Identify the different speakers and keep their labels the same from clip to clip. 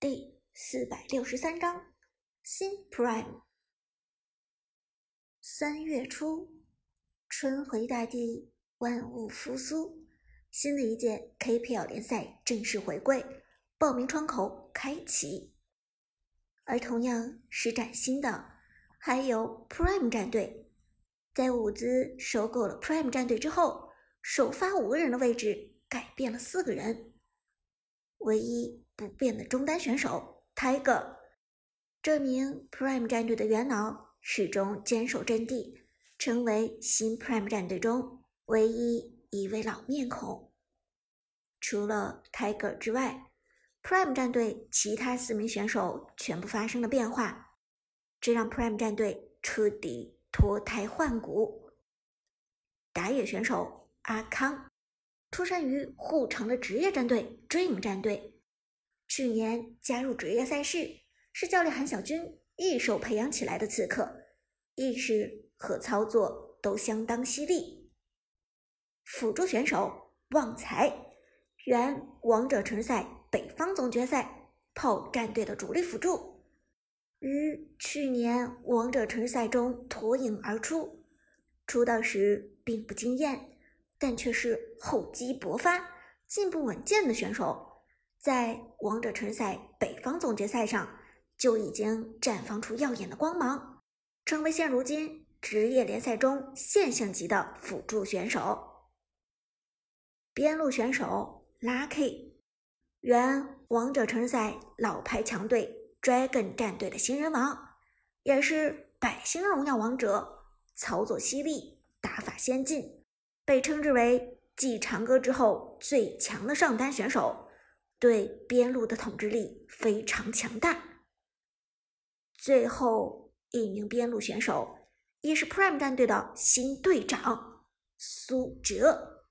Speaker 1: 第四百六十三章新 Prime。三月初，春回大地，万物复苏，新的一届 KPL 联赛正式回归，报名窗口开启。而同样是崭新的，还有 Prime 战队。在伍兹收购了 Prime 战队之后，首发五个人的位置改变了四个人，唯一。不变的中单选手 Tiger，这名 Prime 战队的元老始终坚守阵地，成为新 Prime 战队中唯一一位老面孔。除了 Tiger 之外，Prime 战队其他四名选手全部发生了变化，这让 Prime 战队彻底脱胎换骨。打野选手阿康，出身于护城的职业战队 Dream 战队。去年加入职业赛事，是教练韩小军一手培养起来的刺客，意识和操作都相当犀利。辅助选手旺财，原王者城赛北方总决赛炮战队的主力辅助，于去年王者城赛中脱颖而出。出道时并不惊艳，但却是厚积薄发、进步稳健的选手。在王者城赛北方总决赛上就已经绽放出耀眼的光芒，成为现如今职业联赛中现象级的辅助选手。边路选手 Lucky，原王者城赛老牌强队 Dragon 战队的新人王，也是百星荣耀王者，操作犀利，打法先进，被称之为继长歌之后最强的上单选手。对边路的统治力非常强大。最后一名边路选手也是 Prime 战队的新队长苏哲，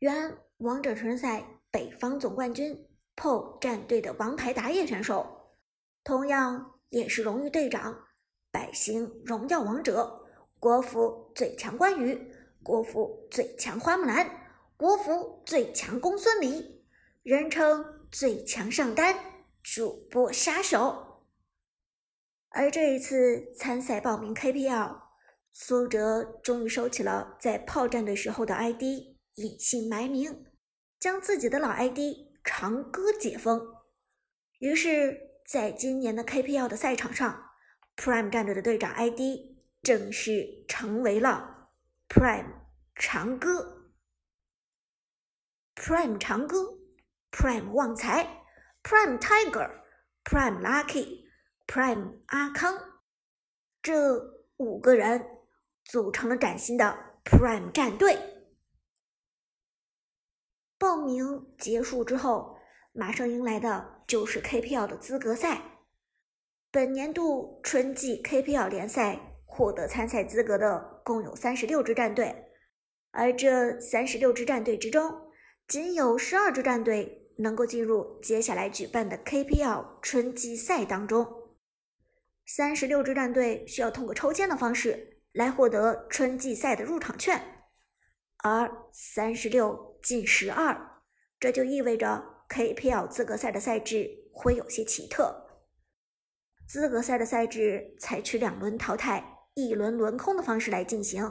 Speaker 1: 原王者城赛北方总冠军 PO 战队的王牌打野选手，同样也是荣誉队长，百星荣耀王者，国服最强关羽，国服最强花木兰，国服最强公孙离。人称最强上单主播杀手，而这一次参赛报名 KPL，苏哲终于收起了在炮战队时候的 ID，隐姓埋名，将自己的老 ID 长歌解封。于是，在今年的 KPL 的赛场上，Prime 战队的队长 ID 正式成为了 Prime 长歌，Prime 长歌。Prime 旺财，Prime Tiger，Prime Lucky，Prime 阿康，这五个人组成了崭新的 Prime 战队。报名结束之后，马上迎来的就是 KPL 的资格赛。本年度春季 KPL 联赛获得参赛资格的共有三十六支战队，而这三十六支战队之中，仅有十二支战队能够进入接下来举办的 KPL 春季赛当中。三十六支战队需要通过抽签的方式来获得春季赛的入场券，而三十六进十二，这就意味着 KPL 资格赛的赛制会有些奇特。资格赛的赛制采取两轮淘汰、一轮轮空的方式来进行，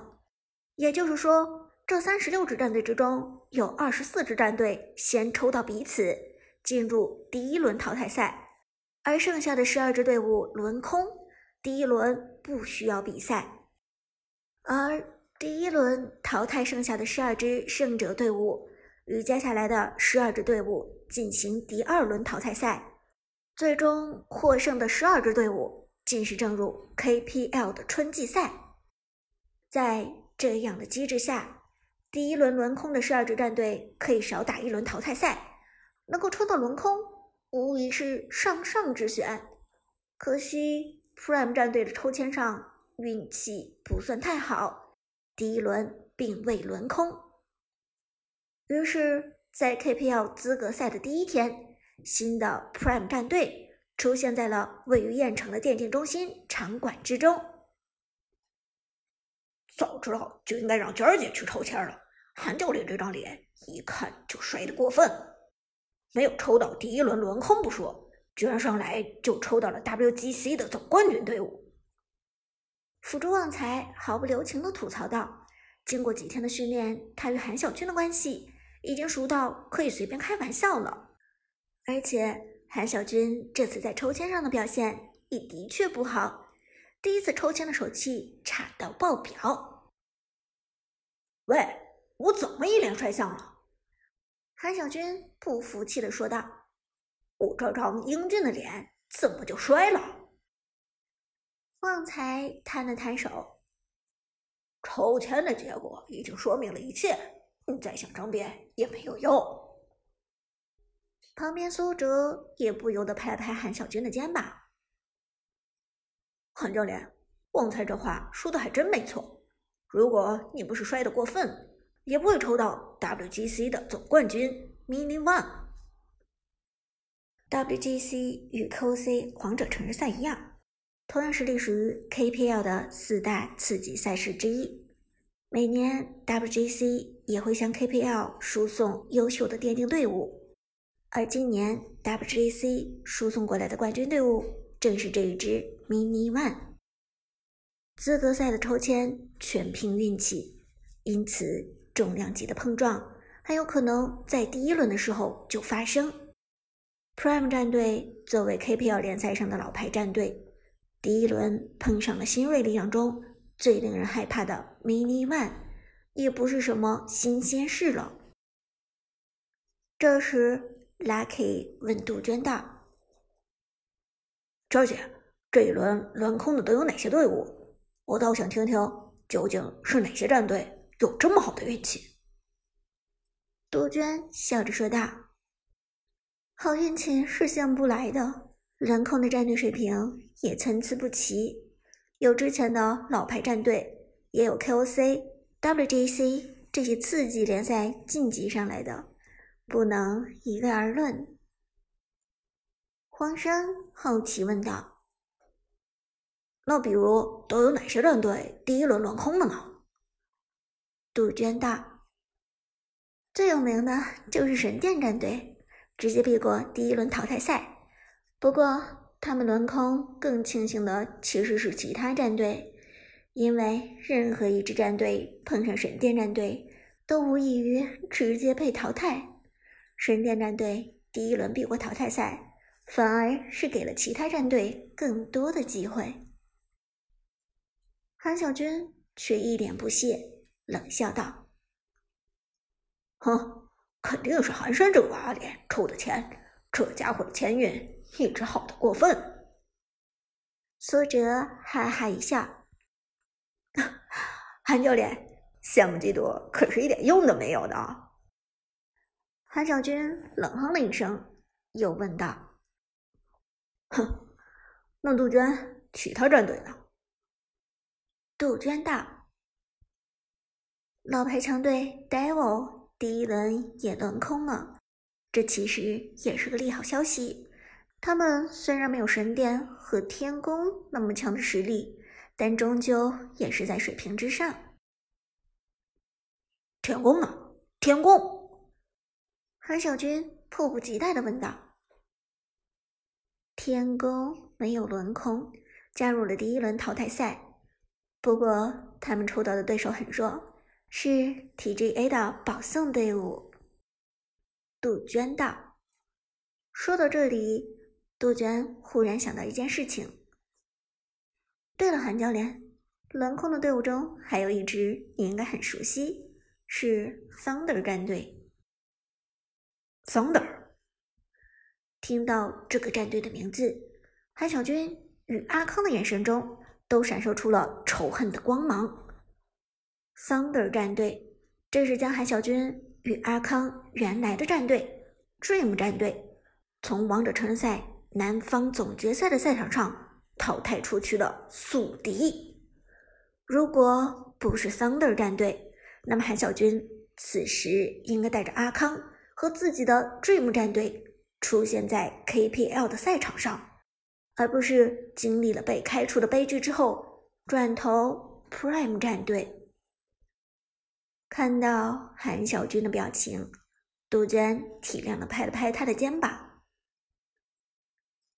Speaker 1: 也就是说。这三十六支战队之中，有二十四支战队先抽到彼此，进入第一轮淘汰赛，而剩下的十二支队伍轮空，第一轮不需要比赛。而第一轮淘汰剩下的十二支胜者队伍，与接下来的十二支队伍进行第二轮淘汰赛，最终获胜的十二支队伍进是正入 KPL 的春季赛。在这样的机制下。第一轮轮空的十二支战队可以少打一轮淘汰赛，能够抽到轮空，无疑是上上之选。可惜 Prime 战队的抽签上运气不算太好，第一轮并未轮空。于是，在 KPL 资格赛的第一天，新的 Prime 战队出现在了位于燕城的电竞中心场馆之中。
Speaker 2: 早知道就应该让娟儿姐去抽签了。韩教练这张脸一看就摔得过分，没有抽到第一轮轮空不说，居然上来就抽到了 WGC 的总冠军队伍。
Speaker 1: 辅助旺财毫不留情地吐槽道：“经过几天的训练，他与韩小军的关系已经熟到可以随便开玩笑了。而且韩小军这次在抽签上的表现也的确不好，第一次抽签的手气差到爆表。
Speaker 2: 喂，我怎么一脸帅相了？”
Speaker 1: 韩小军不服气地说道。
Speaker 2: 我这张英俊的脸怎么就衰了？
Speaker 1: 旺财摊了摊手，
Speaker 2: 抽签的结果已经说明了一切，你再想争辩也没有用。
Speaker 1: 旁边苏哲也不由得拍了拍韩小军的肩膀：“
Speaker 2: 韩教练，旺财这话说的还真没错。如果你不是摔得过分，也不会抽到 WGC 的总冠军 Mini One。”
Speaker 1: WGC 与 KOC 王者城市赛一样，同样是隶属于 KPL 的四大次级赛事之一。每年 WGC 也会向 KPL 输送优秀的电竞队伍，而今年 WGC 输送过来的冠军队伍正是这一支 Mini One。资格赛的抽签全凭运气，因此重量级的碰撞很有可能在第一轮的时候就发生。Prime 战队作为 KPL 联赛上的老牌战队，第一轮碰上了新锐力量中最令人害怕的 Mini One，也不是什么新鲜事了。这时，Lucky 问杜鹃道：“
Speaker 2: 娟姐，这一轮轮空的都有哪些队伍？我倒想听听，究竟是哪些战队有这么好的运气？”
Speaker 1: 杜鹃笑着说道。好运气是想不来的，人空的战队水平也参差不齐，有之前的老牌战队，也有 KOC、WGC 这些次级联赛晋级上来的，不能一概而论。黄山好奇问道：“
Speaker 2: 那比如都有哪些战队第一轮轮空了呢？”
Speaker 1: 杜鹃道：“最有名的就是神殿战队。”直接避过第一轮淘汰赛，不过他们轮空更庆幸的其实是其他战队，因为任何一支战队碰上神殿战队都无异于直接被淘汰。神殿战队第一轮避过淘汰赛，反而是给了其他战队更多的机会。韩小军却一脸不屑，冷笑道：“
Speaker 2: 哼。”肯定是寒山这个娃脸出的钱，这家伙的钱运一直好的过分。
Speaker 1: 苏哲哈哈一笑：“
Speaker 2: 韩教练，羡慕嫉妒可是一点用都没有的。”
Speaker 1: 韩小军冷哼了一声，又问道：“
Speaker 2: 哼，那杜鹃其他战队呢？”
Speaker 1: 杜鹃道：“老牌强队 Devil。”第一轮也轮空了，这其实也是个利好消息。他们虽然没有神殿和天宫那么强的实力，但终究也是在水平之上。
Speaker 2: 天宫呢？天宫？
Speaker 1: 韩小军迫不及待的问道。天宫没有轮空，加入了第一轮淘汰赛。不过他们抽到的对手很弱。是 TGA 的保送队伍。杜鹃道：“说到这里，杜鹃忽然想到一件事情。对了，韩教练，轮空的队伍中还有一支你应该很熟悉，是 Thunder 战队。
Speaker 2: Thunder。
Speaker 1: 听到这个战队的名字，韩小军与阿康的眼神中都闪烁出了仇恨的光芒。Thunder 战队，这是将韩小军与阿康原来的战队 Dream 战队从王者城市赛南方总决赛的赛场上淘汰出去的宿敌。如果不是 Thunder 战队，那么韩小军此时应该带着阿康和自己的 Dream 战队出现在 KPL 的赛场上，而不是经历了被开除的悲剧之后转投 Prime 战队。看到韩小军的表情，杜鹃体谅的拍了拍他的肩膀。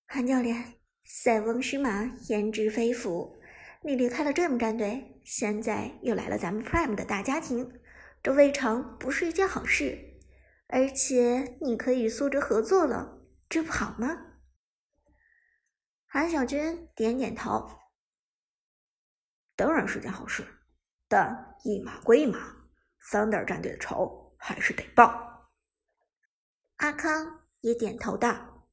Speaker 1: 韩教练，塞翁失马，焉知非福？你离开了 Dream 战队，现在又来了咱们 Prime 的大家庭，这未尝不是一件好事。而且你可以与苏哲合作了，这不好吗？韩小军点点头，
Speaker 2: 当然是件好事，但一码归一码，Thunder 战队的仇还是得报。
Speaker 1: 阿康也点头道：“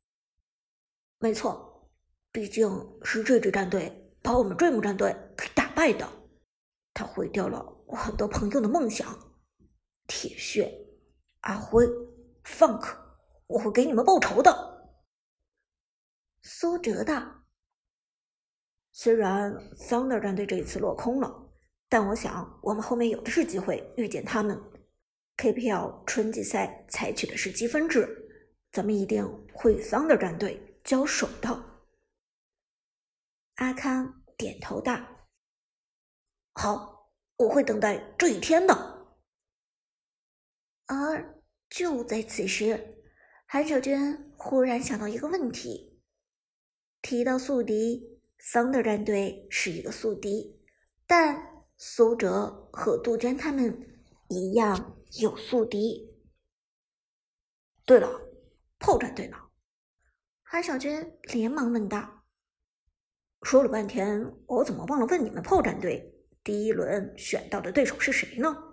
Speaker 2: 没错，毕竟是这支战队把我们 Dream 战队给打败的，他毁掉了我很多朋友的梦想，铁血。”阿辉，Funk，我会给你们报仇的。
Speaker 1: 苏哲道：“
Speaker 2: 虽然 Thunder 战队这一次落空了，但我想我们后面有的是机会遇见他们。KPL 春季赛采取的是积分制，咱们一定会与 Thunder 战队交手的。”
Speaker 1: 阿康点头道：“
Speaker 2: 好，我会等待这一天的。”
Speaker 1: 而。就在此时，韩小娟忽然想到一个问题。提到宿敌，桑德战队是一个宿敌，但苏哲和杜鹃他们一样有宿敌。
Speaker 2: 对了，炮战队呢？
Speaker 1: 韩小娟连忙问道。
Speaker 2: 说了半天，我怎么忘了问你们炮战队第一轮选到的对手是谁呢？